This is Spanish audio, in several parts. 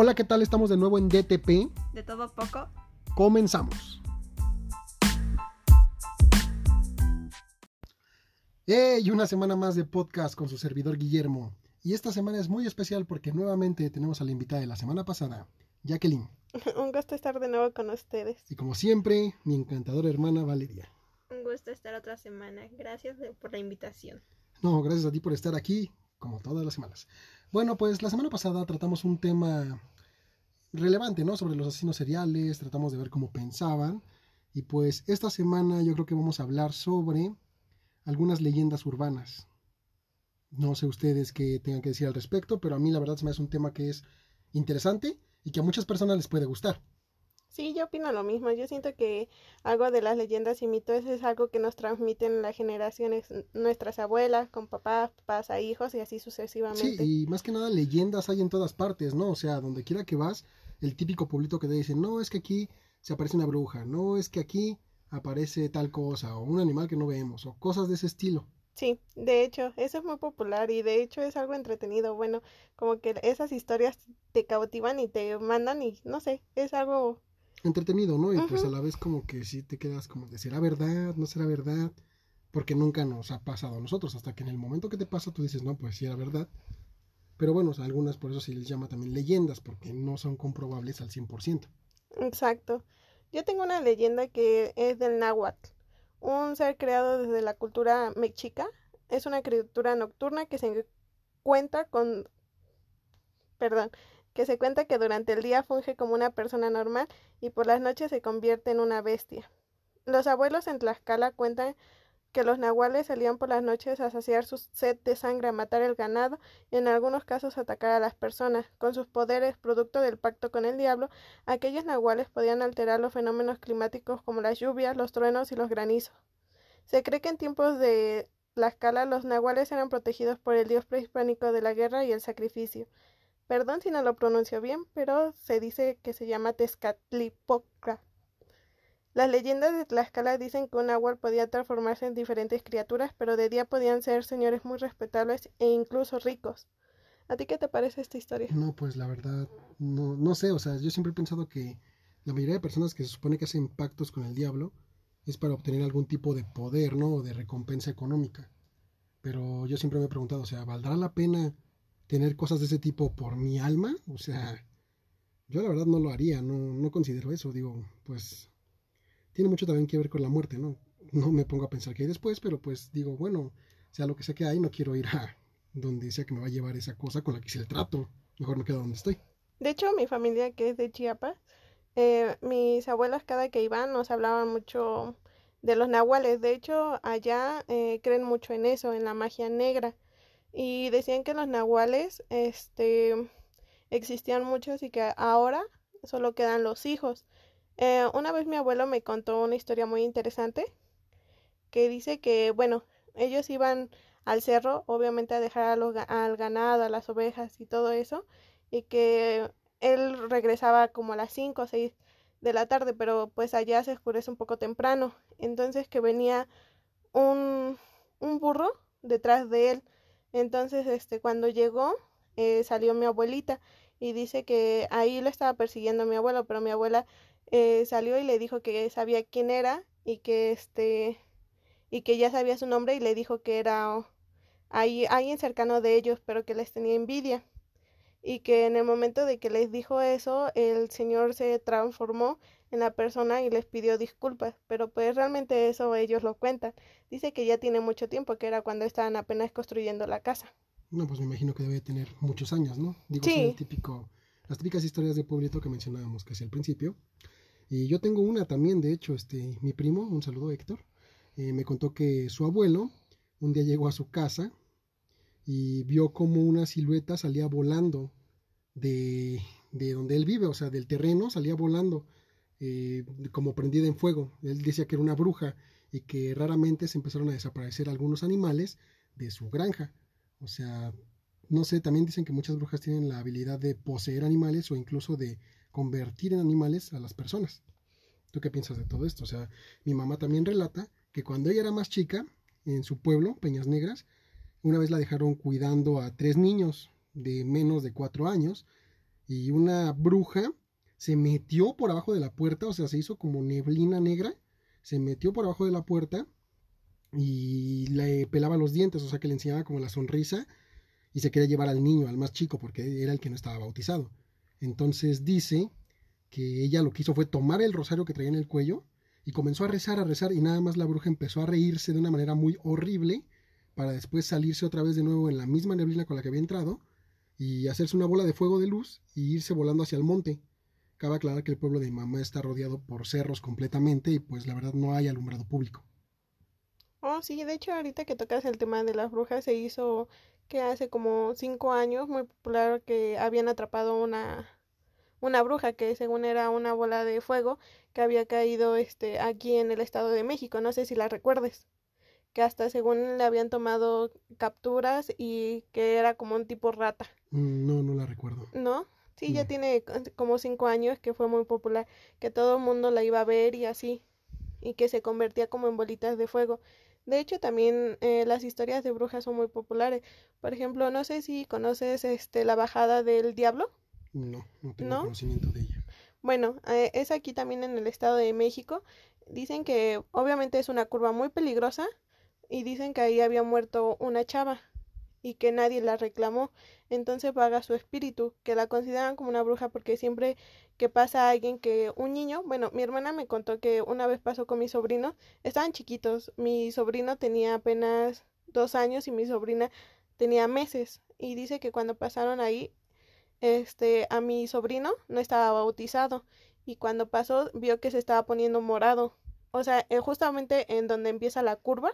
Hola, ¿qué tal? Estamos de nuevo en DTP. De todo poco. Comenzamos. ¡Hey! Una semana más de podcast con su servidor Guillermo. Y esta semana es muy especial porque nuevamente tenemos a la invitada de la semana pasada, Jacqueline. Un gusto estar de nuevo con ustedes. Y como siempre, mi encantadora hermana Valeria. Un gusto estar otra semana. Gracias por la invitación. No, gracias a ti por estar aquí, como todas las semanas. Bueno, pues la semana pasada tratamos un tema relevante, ¿no? Sobre los asesinos seriales, tratamos de ver cómo pensaban. Y pues esta semana yo creo que vamos a hablar sobre algunas leyendas urbanas. No sé ustedes qué tengan que decir al respecto, pero a mí la verdad se me hace un tema que es interesante y que a muchas personas les puede gustar. Sí, yo opino lo mismo. Yo siento que algo de las leyendas y mitos es algo que nos transmiten las generaciones, nuestras abuelas, con papás, papás a hijos y así sucesivamente. Sí, y más que nada leyendas hay en todas partes, ¿no? O sea, donde quiera que vas, el típico pueblito que te dicen, no, es que aquí se aparece una bruja, no, es que aquí aparece tal cosa, o un animal que no vemos, o cosas de ese estilo. Sí, de hecho, eso es muy popular y de hecho es algo entretenido. Bueno, como que esas historias te cautivan y te mandan y no sé, es algo entretenido, ¿no? Y pues a la vez como que sí te quedas como de será verdad, no será verdad, porque nunca nos ha pasado a nosotros, hasta que en el momento que te pasa tú dices, no, pues sí era verdad. Pero bueno, algunas por eso se les llama también leyendas, porque no son comprobables al 100%. Exacto. Yo tengo una leyenda que es del náhuatl un ser creado desde la cultura mexica. Es una criatura nocturna que se cuenta con perdón, que se cuenta que durante el día funge como una persona normal y por las noches se convierte en una bestia. Los abuelos en Tlaxcala cuentan que los nahuales salían por las noches a saciar su sed de sangre, a matar el ganado y en algunos casos atacar a las personas. Con sus poderes, producto del pacto con el diablo, aquellos nahuales podían alterar los fenómenos climáticos como las lluvias, los truenos y los granizos. Se cree que en tiempos de la escala los nahuales eran protegidos por el dios prehispánico de la guerra y el sacrificio. Perdón si no lo pronuncio bien, pero se dice que se llama Tezcatlipoca. Las leyendas de Tlaxcala dicen que un náhuatl podía transformarse en diferentes criaturas, pero de día podían ser señores muy respetables e incluso ricos. ¿A ti qué te parece esta historia? No, pues la verdad, no, no sé, o sea, yo siempre he pensado que la mayoría de personas que se supone que hacen pactos con el diablo es para obtener algún tipo de poder, ¿no? O de recompensa económica. Pero yo siempre me he preguntado, o sea, ¿valdrá la pena tener cosas de ese tipo por mi alma? O sea, yo la verdad no lo haría, no, no considero eso, digo, pues tiene mucho también que ver con la muerte, ¿no? No me pongo a pensar que hay después, pero pues digo, bueno, sea lo que sea que hay, no quiero ir a donde sea que me va a llevar esa cosa con la que hice el trato. Mejor me quedo donde estoy. De hecho, mi familia que es de Chiapas, eh, mis abuelas cada que iban nos hablaban mucho de los nahuales. De hecho, allá eh, creen mucho en eso, en la magia negra. Y decían que los nahuales este, existían muchos y que ahora solo quedan los hijos. Eh, una vez mi abuelo me contó una historia muy interesante que dice que, bueno, ellos iban al cerro, obviamente a dejar al ganado, a las ovejas y todo eso, y que él regresaba como a las 5 o 6 de la tarde, pero pues allá se oscurece un poco temprano. Entonces que venía un, un burro detrás de él. Entonces, este, cuando llegó, eh, salió mi abuelita y dice que ahí lo estaba persiguiendo mi abuelo, pero mi abuela eh, salió y le dijo que sabía quién era y que este y que ya sabía su nombre y le dijo que era ahí, alguien cercano de ellos, pero que les tenía envidia. Y que en el momento de que les dijo eso, el señor se transformó en la persona y les pidió disculpas, pero pues realmente eso ellos lo cuentan. Dice que ya tiene mucho tiempo, que era cuando estaban apenas construyendo la casa. No, pues me imagino que debe tener muchos años, ¿no? Digo, sí. típico, las típicas historias de pueblito que mencionábamos casi al principio, y yo tengo una también, de hecho, este, mi primo, un saludo Héctor, eh, me contó que su abuelo un día llegó a su casa y vio como una silueta salía volando de, de donde él vive, o sea, del terreno, salía volando eh, como prendida en fuego. Él decía que era una bruja y que raramente se empezaron a desaparecer algunos animales de su granja. O sea, no sé, también dicen que muchas brujas tienen la habilidad de poseer animales o incluso de convertir en animales a las personas. ¿Tú qué piensas de todo esto? O sea, mi mamá también relata que cuando ella era más chica, en su pueblo, Peñas Negras, una vez la dejaron cuidando a tres niños de menos de cuatro años y una bruja se metió por abajo de la puerta, o sea, se hizo como neblina negra, se metió por abajo de la puerta y le pelaba los dientes, o sea, que le enseñaba como la sonrisa y se quería llevar al niño, al más chico, porque era el que no estaba bautizado. Entonces dice que ella lo que hizo fue tomar el rosario que traía en el cuello y comenzó a rezar, a rezar, y nada más la bruja empezó a reírse de una manera muy horrible para después salirse otra vez de nuevo en la misma neblina con la que había entrado y hacerse una bola de fuego de luz y irse volando hacia el monte. Cabe aclarar que el pueblo de mi mamá está rodeado por cerros completamente y pues la verdad no hay alumbrado público. Oh, sí, de hecho ahorita que tocas el tema de las brujas se hizo que hace como cinco años muy popular que habían atrapado una una bruja que según era una bola de fuego que había caído este aquí en el estado de México, no sé si la recuerdes, que hasta según le habían tomado capturas y que era como un tipo rata. Mm, no, no la recuerdo. ¿No? Sí, ya tiene como cinco años que fue muy popular, que todo el mundo la iba a ver y así, y que se convertía como en bolitas de fuego. De hecho, también eh, las historias de brujas son muy populares. Por ejemplo, no sé si conoces este la bajada del diablo. No, no tengo conocimiento de ella. Bueno, eh, es aquí también en el Estado de México. Dicen que obviamente es una curva muy peligrosa y dicen que ahí había muerto una chava y que nadie la reclamó. Entonces vaga su espíritu, que la consideran como una bruja porque siempre que pasa alguien que un niño, bueno, mi hermana me contó que una vez pasó con mi sobrino, estaban chiquitos, mi sobrino tenía apenas dos años y mi sobrina tenía meses y dice que cuando pasaron ahí este, a mi sobrino no estaba bautizado y cuando pasó vio que se estaba poniendo morado. O sea, eh, justamente en donde empieza la curva,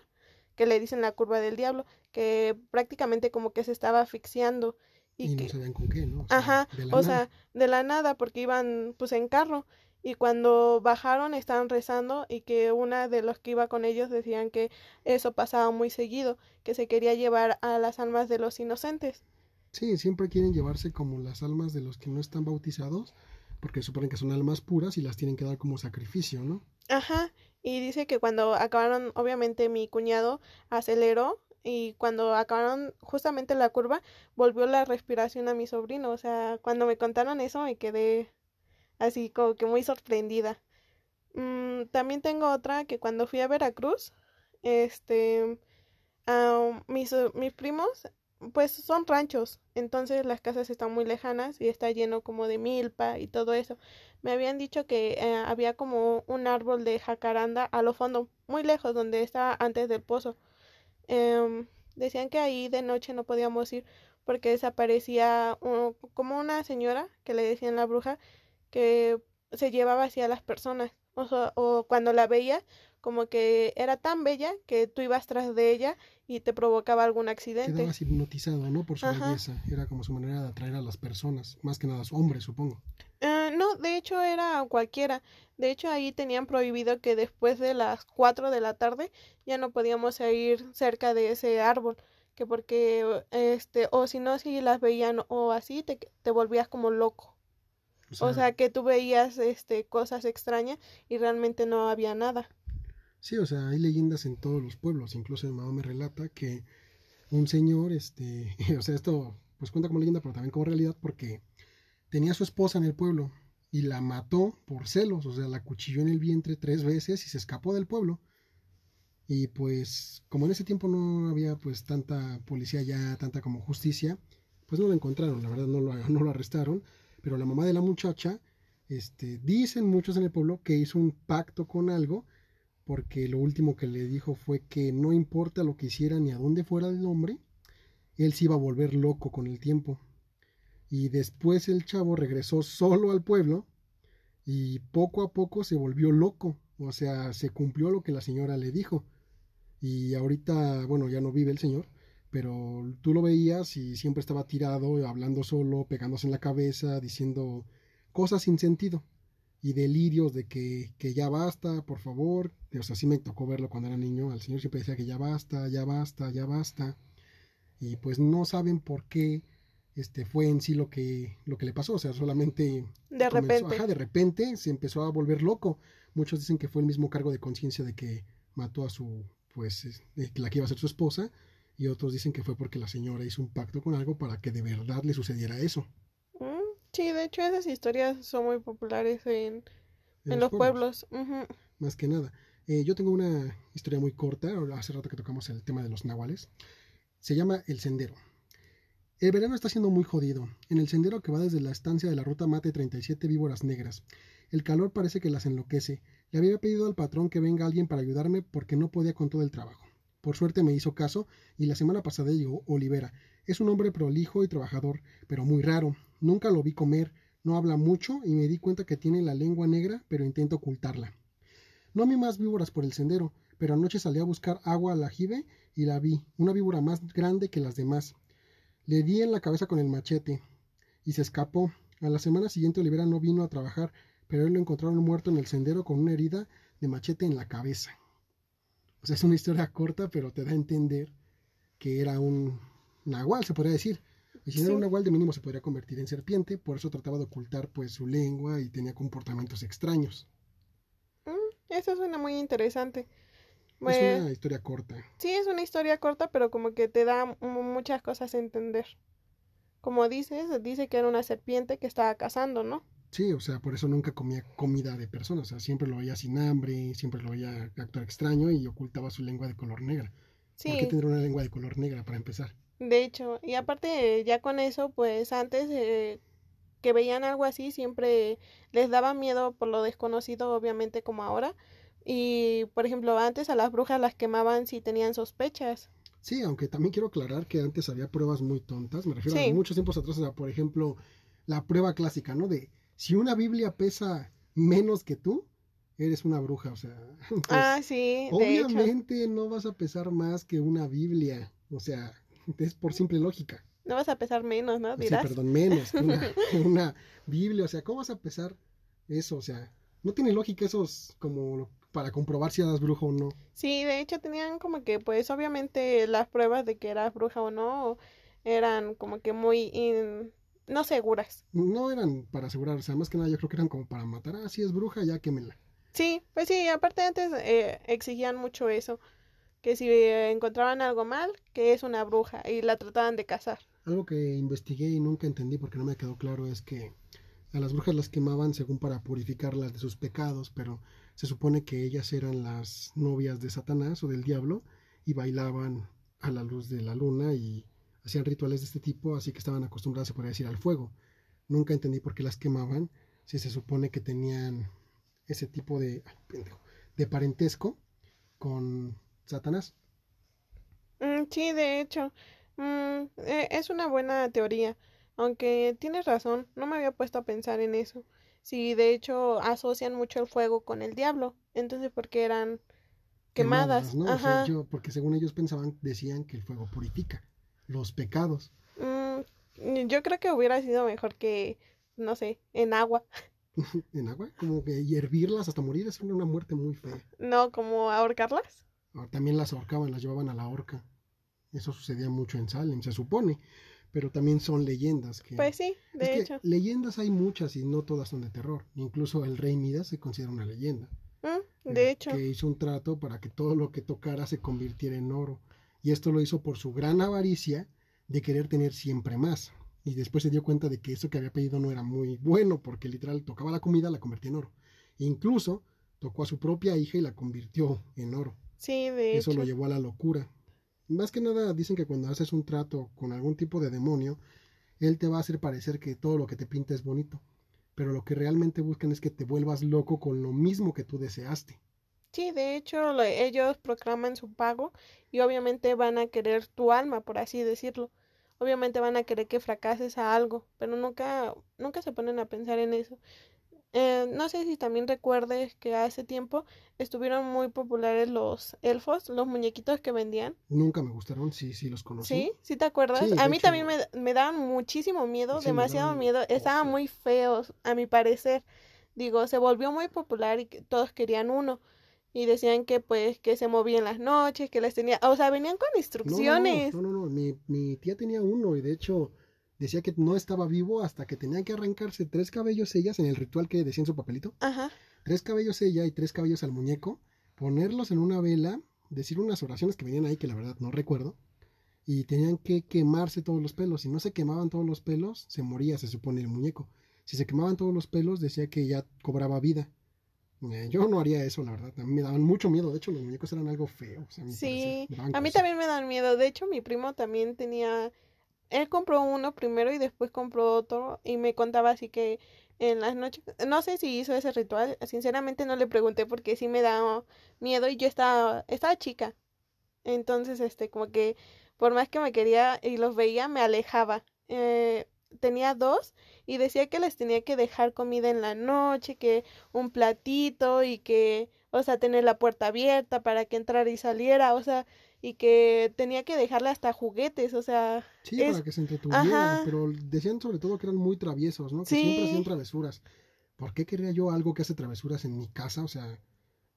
que le dicen la curva del diablo, que prácticamente como que se estaba asfixiando. Y, no sabían con qué, ¿no? ajá, o sea, de la nada, porque iban pues en carro. Y cuando bajaron estaban rezando y que una de los que iba con ellos decían que eso pasaba muy seguido, que se quería llevar a las almas de los inocentes. Sí, siempre quieren llevarse como las almas de los que no están bautizados, porque suponen que son almas puras y las tienen que dar como sacrificio, ¿no? Ajá, y dice que cuando acabaron, obviamente mi cuñado aceleró y cuando acabaron justamente la curva, volvió la respiración a mi sobrino. O sea, cuando me contaron eso me quedé así como que muy sorprendida. Mm, también tengo otra que cuando fui a Veracruz, este, mis, mis primos pues son ranchos, entonces las casas están muy lejanas y está lleno como de milpa y todo eso. Me habían dicho que eh, había como un árbol de jacaranda a lo fondo, muy lejos, donde estaba antes del pozo. Em, decían que ahí de noche no podíamos ir porque desaparecía como una señora que le decían la bruja que se llevaba hacia las personas. O, o cuando la veía, como que era tan bella que tú ibas tras de ella y te provocaba algún accidente. Quedabas hipnotizado, ¿no? Por su belleza. Era como su manera de atraer a las personas, más que nada a su hombre, supongo. Eh, no, de hecho era cualquiera. De hecho ahí tenían prohibido que después de las 4 de la tarde ya no podíamos ir cerca de ese árbol, que porque este o si no si las veían o así te, te volvías como loco. O sea, que tú veías este cosas extrañas y realmente no había nada. Sí, o sea, hay leyendas en todos los pueblos, incluso mi mamá me relata que un señor, este, o sea, esto pues cuenta como leyenda, pero también como realidad, porque tenía a su esposa en el pueblo y la mató por celos, o sea, la cuchilló en el vientre tres veces y se escapó del pueblo. Y pues, como en ese tiempo no había pues tanta policía ya, tanta como justicia, pues no lo encontraron, la verdad no lo, no lo arrestaron, pero la mamá de la muchacha, este, dicen muchos en el pueblo que hizo un pacto con algo porque lo último que le dijo fue que no importa lo que hiciera ni a dónde fuera el hombre, él se iba a volver loco con el tiempo. Y después el chavo regresó solo al pueblo y poco a poco se volvió loco, o sea, se cumplió lo que la señora le dijo. Y ahorita, bueno, ya no vive el señor, pero tú lo veías y siempre estaba tirado, hablando solo, pegándose en la cabeza, diciendo cosas sin sentido y delirios de que, que, ya basta, por favor. O sea, sí me tocó verlo cuando era niño. Al Señor siempre decía que ya basta, ya basta, ya basta. Y pues no saben por qué este fue en sí lo que, lo que le pasó. O sea, solamente de repente. Ajá, de repente se empezó a volver loco. Muchos dicen que fue el mismo cargo de conciencia de que mató a su, pues, la que iba a ser su esposa. Y otros dicen que fue porque la señora hizo un pacto con algo para que de verdad le sucediera eso. Sí, de hecho esas historias son muy populares en, en, los, pueblos. Más que nada. Eh, yo tengo una historia muy corta, hace rato que tocamos el tema de los nahuales. Se llama El Sendero. El verano está siendo muy jodido. En el sendero que va desde la estancia de la ruta mate 37 víboras negras. El calor parece que las enloquece. Le había pedido al patrón que venga alguien para ayudarme porque no podía con todo el trabajo. Por suerte me hizo caso y la semana pasada llegó Olivera. Es un hombre prolijo y trabajador, pero muy raro. Nunca lo vi comer, no habla mucho y me di cuenta que tiene la lengua negra, pero intenta ocultarla. No vi más víboras por el sendero, pero anoche salí a buscar agua al ajibe y la vi, una víbora más grande que las demás. Le di en la cabeza con el machete y se escapó. A la semana siguiente Olivera no vino a trabajar, pero él lo encontraron muerto en el sendero con una herida de machete en la cabeza. O sea, es una historia corta, pero te da a entender que era un nahual, se podría decir. Y si no era un nahual, de mínimo se podría convertir en serpiente, por eso trataba de ocultar pues su lengua y tenía comportamientos extraños. Mm, eso suena muy interesante. Es una historia corta. Sí, es una historia corta, pero como que te da muchas cosas a entender. Como dices, dice que era una serpiente que estaba cazando, ¿no? Sí, o sea, por eso nunca comía comida de personas, o sea, siempre lo veía sin hambre, siempre lo veía actuar extraño y ocultaba su lengua de color negra. Sí. ¿Por qué tendría una lengua de color negra para empezar? De hecho, y aparte ya con eso, pues antes eh, que veían algo así, siempre les daba miedo por lo desconocido, obviamente como ahora. Y, por ejemplo, antes a las brujas las quemaban si tenían sospechas. Sí, aunque también quiero aclarar que antes había pruebas muy tontas, me refiero a muchos tiempos atrás, o sea, por ejemplo, la prueba clásica, ¿no? De si una Biblia pesa menos que tú, eres una bruja, o sea. Pues, ah, sí. Obviamente no vas a pesar más que una Biblia, o sea, es por simple lógica. No vas a pesar menos, ¿no? Sí, perdón, menos una, una Biblia, o sea, ¿cómo vas a pesar eso? O sea, no tiene lógica esos como para comprobar si eras bruja o no. Sí, de hecho tenían como que, pues obviamente las pruebas de que eras bruja o no eran como que muy no seguras. No eran para asegurar, o sea, más que nada yo creo que eran como para matar, ah, si es bruja, ya quémela. Sí, pues sí, aparte antes eh, exigían mucho eso, que si encontraban algo mal, que es una bruja, y la trataban de cazar. Algo que investigué y nunca entendí porque no me quedó claro es que a las brujas las quemaban según para purificarlas de sus pecados, pero se supone que ellas eran las novias de Satanás o del diablo y bailaban a la luz de la luna y hacían rituales de este tipo, así que estaban acostumbradas, se podría decir, al fuego. Nunca entendí por qué las quemaban, si se supone que tenían ese tipo de, de parentesco con Satanás. Mm, sí, de hecho, mm, e, es una buena teoría, aunque tienes razón, no me había puesto a pensar en eso. Sí, de hecho asocian mucho el fuego con el diablo. Entonces, porque eran quemadas. ¿no? Ajá. porque según ellos pensaban, decían que el fuego purifica los pecados. Mm, yo creo que hubiera sido mejor que, no sé, en agua. ¿En agua? Como que hervirlas hasta morir es una muerte muy fea. No, como ahorcarlas. Ah, también las ahorcaban, las llevaban a la horca. Eso sucedía mucho en Salem, se supone pero también son leyendas. Que, pues sí, de hecho. leyendas hay muchas y no todas son de terror. Incluso el rey Midas se considera una leyenda. Mm, de hecho. Que hizo un trato para que todo lo que tocara se convirtiera en oro. Y esto lo hizo por su gran avaricia de querer tener siempre más. Y después se dio cuenta de que eso que había pedido no era muy bueno, porque literal tocaba la comida, la convertía en oro. incluso tocó a su propia hija y la convirtió en oro. Sí, de Eso lo llevó a la locura. Más que nada dicen que cuando haces un trato con algún tipo de demonio, él te va a hacer parecer que todo lo que te pinta es bonito. Pero lo que realmente buscan es que te vuelvas loco con lo mismo que tú deseaste. Sí, de hecho ellos proclaman su pago y obviamente van a querer tu alma, por así decirlo. Obviamente van a querer que fracases a algo, pero nunca, nunca se ponen a pensar en eso. Eh, no sé si también recuerdes que hace tiempo estuvieron muy populares los elfos, los muñequitos que vendían. Nunca me gustaron, sí, sí los conocí. Sí, sí te acuerdas. a mí también me, me, daban muchísimo miedo, demasiado miedo. Estaban muy feos, a mi parecer. Digo, se volvió muy popular y todos querían uno. Y decían que pues que se movían las noches, que les tenía, o sea, venían con instrucciones. No, no, no, no, Mi, mi tía tenía uno y de hecho decía que no estaba vivo hasta que tenía que arrancarse tres cabellos ellas en el ritual que decía en su papelito. Ajá. Tres cabellos ella y tres cabellos al muñeco, ponerlos en una vela, decir unas oraciones que venían ahí que la verdad no recuerdo, y tenían que quemarse todos los pelos. Si no se quemaban todos los pelos, se moría, se supone, el muñeco. si se quemaban todos los pelos, decía que ya cobraba vida. Eh, yo no haría eso, la verdad. A mí me daban mucho miedo. De hecho, los muñecos eran algo feo. sí, a mí también me dan miedo. De hecho, mi primo también tenía... Él compró uno primero y después compró otro y me contaba así que en las noches, no sé si hizo ese ritual, sinceramente no le pregunté porque sí me daba miedo y yo estaba, estaba chica. Entonces, este, como que por más que me quería y los veía, me alejaba. Eh, tenía dos y decía que les tenía que dejar comida en la noche, que un platito y que, o sea, tener la puerta abierta para que entrara y saliera, o sea, y que tenía que dejarle hasta juguetes, o sea. Sí, para que se entretuvieran, pero decían sobre todo que eran muy traviesos, ¿no? Que siempre hacían travesuras. ¿Por qué quería yo algo que hace travesuras en mi casa? O sea,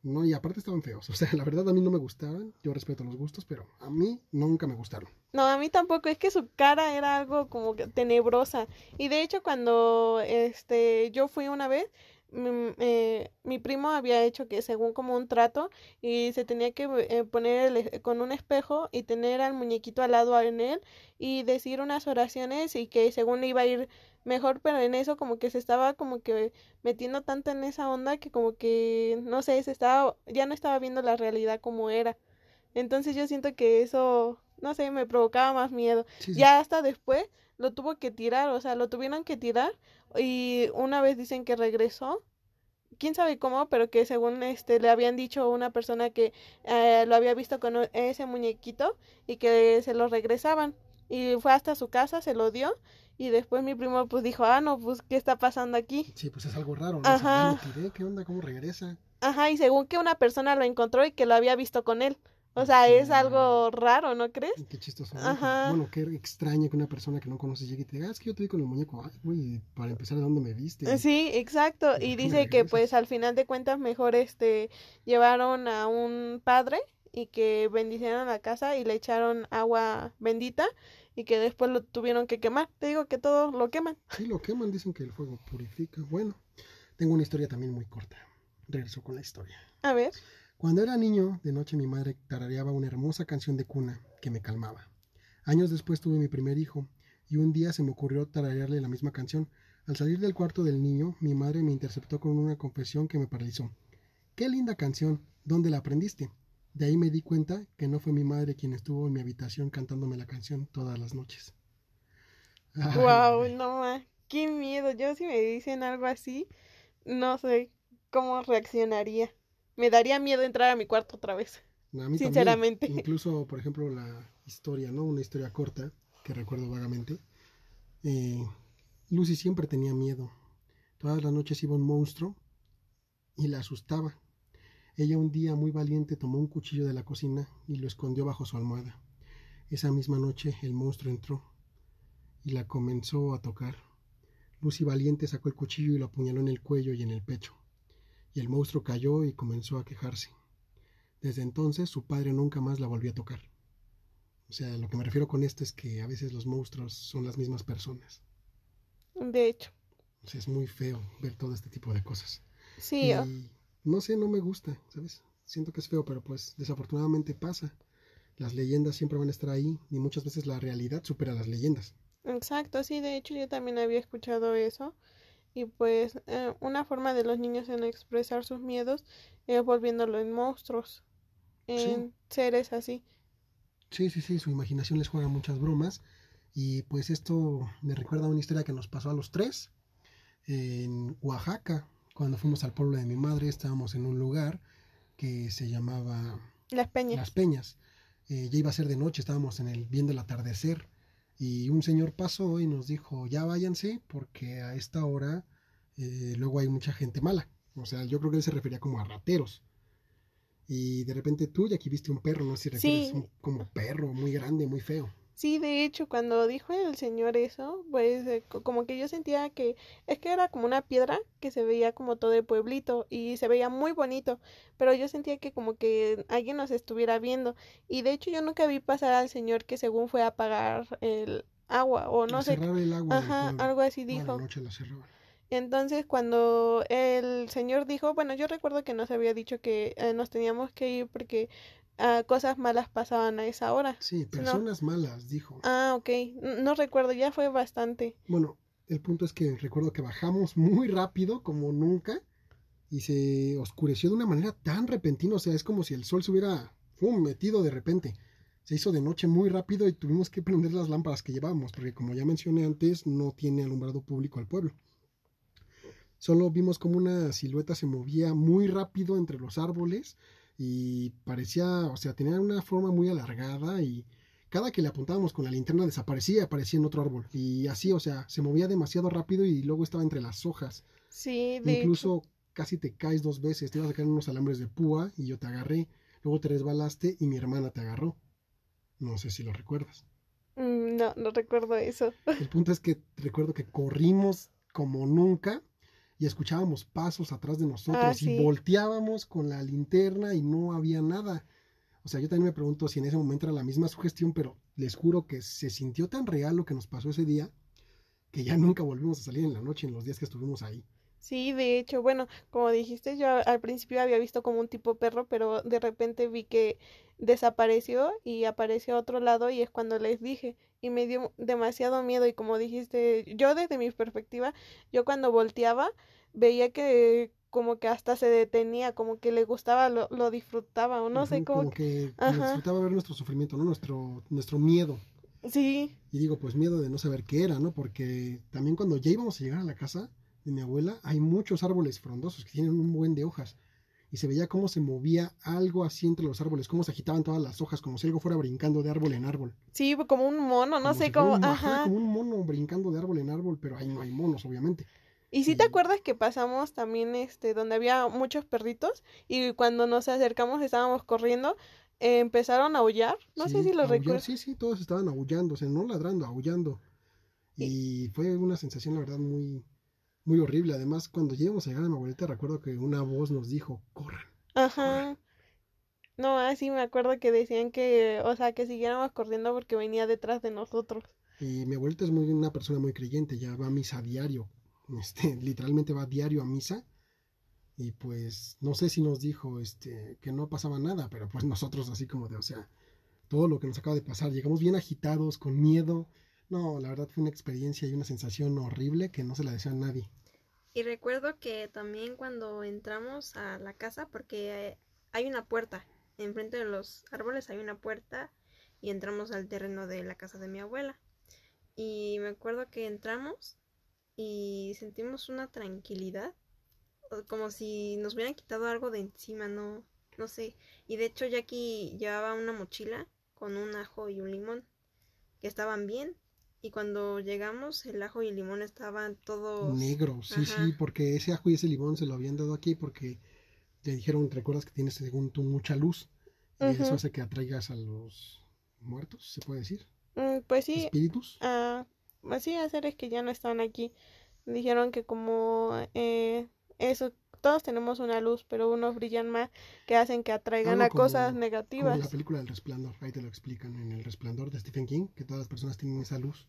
no, y aparte estaban feos. O sea, la verdad a mí no me gustaban. Yo respeto los gustos, pero a mí nunca me gustaron. No, a mí tampoco. Es que su cara era algo como tenebrosa. Y de hecho, cuando este yo fui una vez, mi, eh, mi primo había hecho que según como un trato y se tenía que eh, poner con un espejo y tener al muñequito al lado en él y decir unas oraciones y que según iba a ir mejor, pero en eso como que se estaba como que metiendo tanto en esa onda que como que, no sé, se estaba, ya no estaba viendo la realidad como era. Entonces yo siento que eso, no sé, me provocaba más miedo. Ya hasta después lo tuvo que tirar, o sea, lo tuvieron que tirar y una vez dicen que regresó quién sabe cómo, pero que según este le habían dicho a una persona que eh, lo había visto con ese muñequito y que se lo regresaban y fue hasta su casa, se lo dio y después mi primo pues dijo, ah, no, pues, ¿qué está pasando aquí? Sí, pues es algo raro, ¿no? Ajá. ¿Qué onda? ¿Cómo regresa? Ajá, y según que una persona lo encontró y que lo había visto con él. O sea, es algo raro, ¿no crees? Qué chistoso. Ajá. Bueno, qué extraño que una persona que no conoces llegue y te diga, ah, es que yo te vi con el muñeco. Ay, güey, para empezar, ¿de dónde me viste? Sí, exacto. Y dice que, pues, al final de cuentas, mejor, este, llevaron a un padre y que bendicieron la casa y le echaron agua bendita y que después lo tuvieron que quemar. Te digo que todo lo queman. Sí, lo queman, dicen que el fuego purifica. Bueno, tengo una historia también muy corta. Regreso con la historia. A ver. Cuando era niño, de noche mi madre tarareaba una hermosa canción de cuna que me calmaba. Años después tuve mi primer hijo, y un día se me ocurrió tararearle la misma canción. Al salir del cuarto del niño, mi madre me interceptó con una confesión que me paralizó. ¡Qué linda canción! ¿Dónde la aprendiste? De ahí me di cuenta que no fue mi madre quien estuvo en mi habitación cantándome la canción todas las noches. wow, no qué miedo. Yo si me dicen algo así, no sé cómo reaccionaría me daría miedo entrar a mi cuarto otra vez. sinceramente. Incluso, por ejemplo, la historia, ¿no? Una historia corta que recuerdo vagamente. Eh, Lucy siempre tenía miedo. Todas las noches iba un monstruo y la asustaba. Ella un día muy valiente tomó un cuchillo de la cocina y lo escondió bajo su almohada. Esa misma noche el monstruo entró y la comenzó a tocar. Lucy valiente sacó el cuchillo y lo apuñaló en el cuello y en el pecho y el monstruo cayó y comenzó a quejarse. Desde entonces su padre nunca más la volvió a tocar. O sea, lo que me refiero con esto es que a veces los monstruos son las mismas personas. De hecho. O sea, es muy feo ver todo este tipo de cosas. Sí. Y, no sé, no me gusta, ¿sabes? Siento que es feo, pero pues desafortunadamente pasa. Las leyendas siempre van a estar ahí y muchas veces la realidad supera las leyendas. Exacto, sí, de hecho yo también había escuchado eso y pues eh, una forma de los niños en expresar sus miedos es volviéndolo en monstruos, en seres así. Sí, sí, sí, su imaginación les juega muchas bromas y pues esto me recuerda a una historia que nos pasó a los tres en Oaxaca, cuando fuimos al pueblo de mi madre, estábamos en un lugar que se llamaba Las Peñas. Las Peñas. Eh, ya iba a ser de noche, estábamos en el viendo el atardecer y un señor pasó y nos dijo, ya váyanse porque a esta hora eh, luego hay mucha gente mala. O sea, yo creo que él se refería como a rateros. Y de repente tú ya aquí viste un perro, no sé si refieres un, como perro, muy grande, muy feo. Sí, de hecho, cuando dijo el señor eso, pues eh, como que yo sentía que es que era como una piedra que se veía como todo el pueblito y se veía muy bonito, pero yo sentía que como que alguien nos estuviera viendo y de hecho yo nunca vi pasar al señor que según fue a apagar el agua o no sé. El agua Ajá, algo así dijo. Entonces, cuando el señor dijo, bueno, yo recuerdo que nos había dicho que eh, nos teníamos que ir porque Ah, cosas malas pasaban a esa hora. Sí, personas malas, dijo. Ah, ok. No recuerdo, ya fue bastante. Bueno, el punto es que recuerdo que bajamos muy rápido, como nunca, y se oscureció de una manera tan repentina, o sea, es como si el sol se hubiera metido de repente. Se hizo de noche muy rápido y tuvimos que prender las lámparas que llevábamos, porque como ya mencioné antes, no tiene alumbrado público al pueblo. Solo vimos como una silueta se movía muy rápido entre los árboles y parecía, o sea, tenía una forma muy alargada y cada que le apuntábamos con la linterna desaparecía aparecía en otro árbol. Y así, o sea, se movía demasiado rápido y luego estaba entre las hojas. Sí, de Incluso casi te caes dos veces. Te ibas a caer unos alambres de púa y yo te agarré. Luego te resbalaste y mi hermana te agarró. No sé si lo recuerdas. Mm, no, no recuerdo eso. El punto es que recuerdo que corrimos como nunca y escuchábamos pasos atrás de nosotros ah, y volteábamos con la linterna y no había nada. O sea, yo también me pregunto si en ese momento era la misma sugestión, pero les juro que se sintió tan real lo que nos pasó ese día que ya nunca volvimos a salir en la noche en los días que estuvimos ahí. Sí, de hecho, bueno, como dijiste, yo al principio había visto como un tipo perro, pero de repente vi que desapareció y apareció a otro lado y es cuando les dije y me dio demasiado miedo y como dijiste, yo desde mi perspectiva, yo cuando volteaba veía que como que hasta se detenía, como que le gustaba, lo, lo disfrutaba, o no sé cómo. Como que, disfrutaba ver nuestro sufrimiento, ¿no? Nuestro, nuestro miedo. Sí. Y digo, pues miedo de no saber qué era, ¿no? Porque también cuando ya íbamos a llegar a la casa de mi abuela, hay muchos árboles frondosos que tienen un buen de hojas. Y se veía cómo se movía algo así entre los árboles, cómo se agitaban todas las hojas, como si algo fuera brincando de árbol en árbol. Sí, como un mono, no sé cómo. ajá. Como un mono brincando de árbol en árbol, pero ahí no hay monos, obviamente. Y si te acuerdas que pasamos también este donde había muchos perritos y cuando nos acercamos estábamos corriendo, empezaron a aullar, no sé si lo recuerdas. Sí, sí, todos estaban aullando, o sea, no ladrando, aullando. Y fue una sensación la verdad muy muy horrible. Además, cuando llegamos a llegar a mi abuelita, recuerdo que una voz nos dijo, "Corran." Ajá. No, así me acuerdo que decían que, o sea, que siguiéramos corriendo porque venía detrás de nosotros. Y mi abuelita es muy una persona muy creyente, ya va a misa a diario este, literalmente va diario a misa y pues no sé si nos dijo este que no pasaba nada, pero pues nosotros así como de, o sea, todo lo que nos acaba de pasar, llegamos bien agitados, con miedo. No, la verdad fue una experiencia y una sensación horrible que no se la desea a nadie. Y recuerdo que también cuando entramos a la casa, porque hay una puerta, enfrente de los árboles hay una puerta y entramos al terreno de la casa de mi abuela. Y me acuerdo que entramos y sentimos una tranquilidad, como si nos hubieran quitado algo de encima, no, no sé. Y de hecho Jackie llevaba una mochila con un ajo y un limón, que estaban bien. Y cuando llegamos, el ajo y el limón estaban todos... Negros, sí, sí, porque ese ajo y ese limón se lo habían dado aquí porque te dijeron, ¿te recuerdas que tienes según tú mucha luz? Y eso hace que atraigas a los muertos, se puede decir. Mm, pues sí. Espíritus. Ah, así es que ya no están aquí. Dijeron que como eh, eso, todos tenemos una luz, pero unos brillan más que hacen que atraigan a cosas negativas. Como la película del resplandor, ahí te lo explican en el resplandor de Stephen King, que todas las personas tienen esa luz.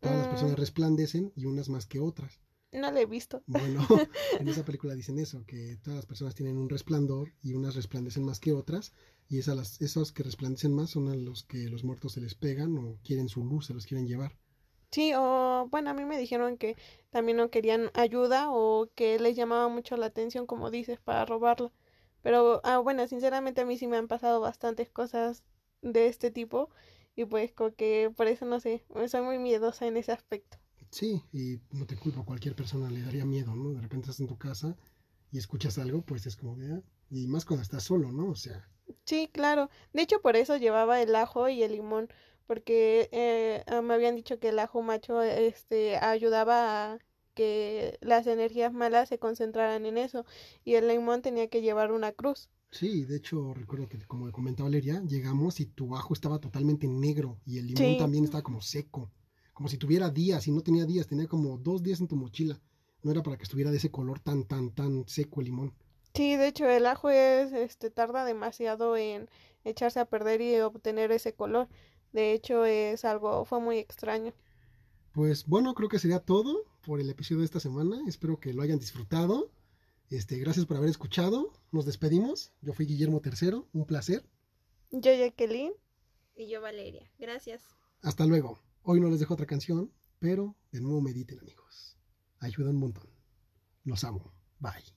Todas las personas mm. resplandecen y unas más que otras. No la he visto. Bueno, en esa película dicen eso, que todas las personas tienen un resplandor y unas resplandecen más que otras, y esas, esos que resplandecen más son a los que los muertos se les pegan o quieren su luz, se los quieren llevar. Sí, o bueno, a mí me dijeron que también no querían ayuda o que les llamaba mucho la atención, como dices, para robarla. Pero, ah, bueno, sinceramente a mí sí me han pasado bastantes cosas de este tipo y pues como que por eso no sé, soy muy miedosa en ese aspecto. Sí, y no te culpo, cualquier persona le daría miedo, ¿no? De repente estás en tu casa y escuchas algo, pues es como, de, y más cuando estás solo, ¿no? O sea. Sí, claro. De hecho, por eso llevaba el ajo y el limón, porque eh, ah, me habían dicho que el ajo macho este ayudaba a que las energías malas se concentraran en eso y el limón tenía que llevar una cruz. Sí, de hecho recuerdo que como comentaba Valeria, llegamos y tu ajo estaba totalmente negro y el limón también estaba como seco, como si tuviera días y no tenía días, tenía como dos días en tu mochila. No era para que estuviera de ese color tan tan tan seco el limón. Sí, de hecho el ajo es este tarda demasiado en echarse a perder y obtener ese color. De hecho, es algo, fue muy extraño. Pues bueno, creo que sería todo por el episodio de esta semana. Espero que lo hayan disfrutado. Este, gracias por haber escuchado. Nos despedimos. Yo fui Guillermo III, un placer. Yo Jacqueline. Y yo Valeria. Gracias. Hasta luego. Hoy no les dejo otra canción Pero de nuevo mediten amigos. Ayuda un montón. Los amo. Bye.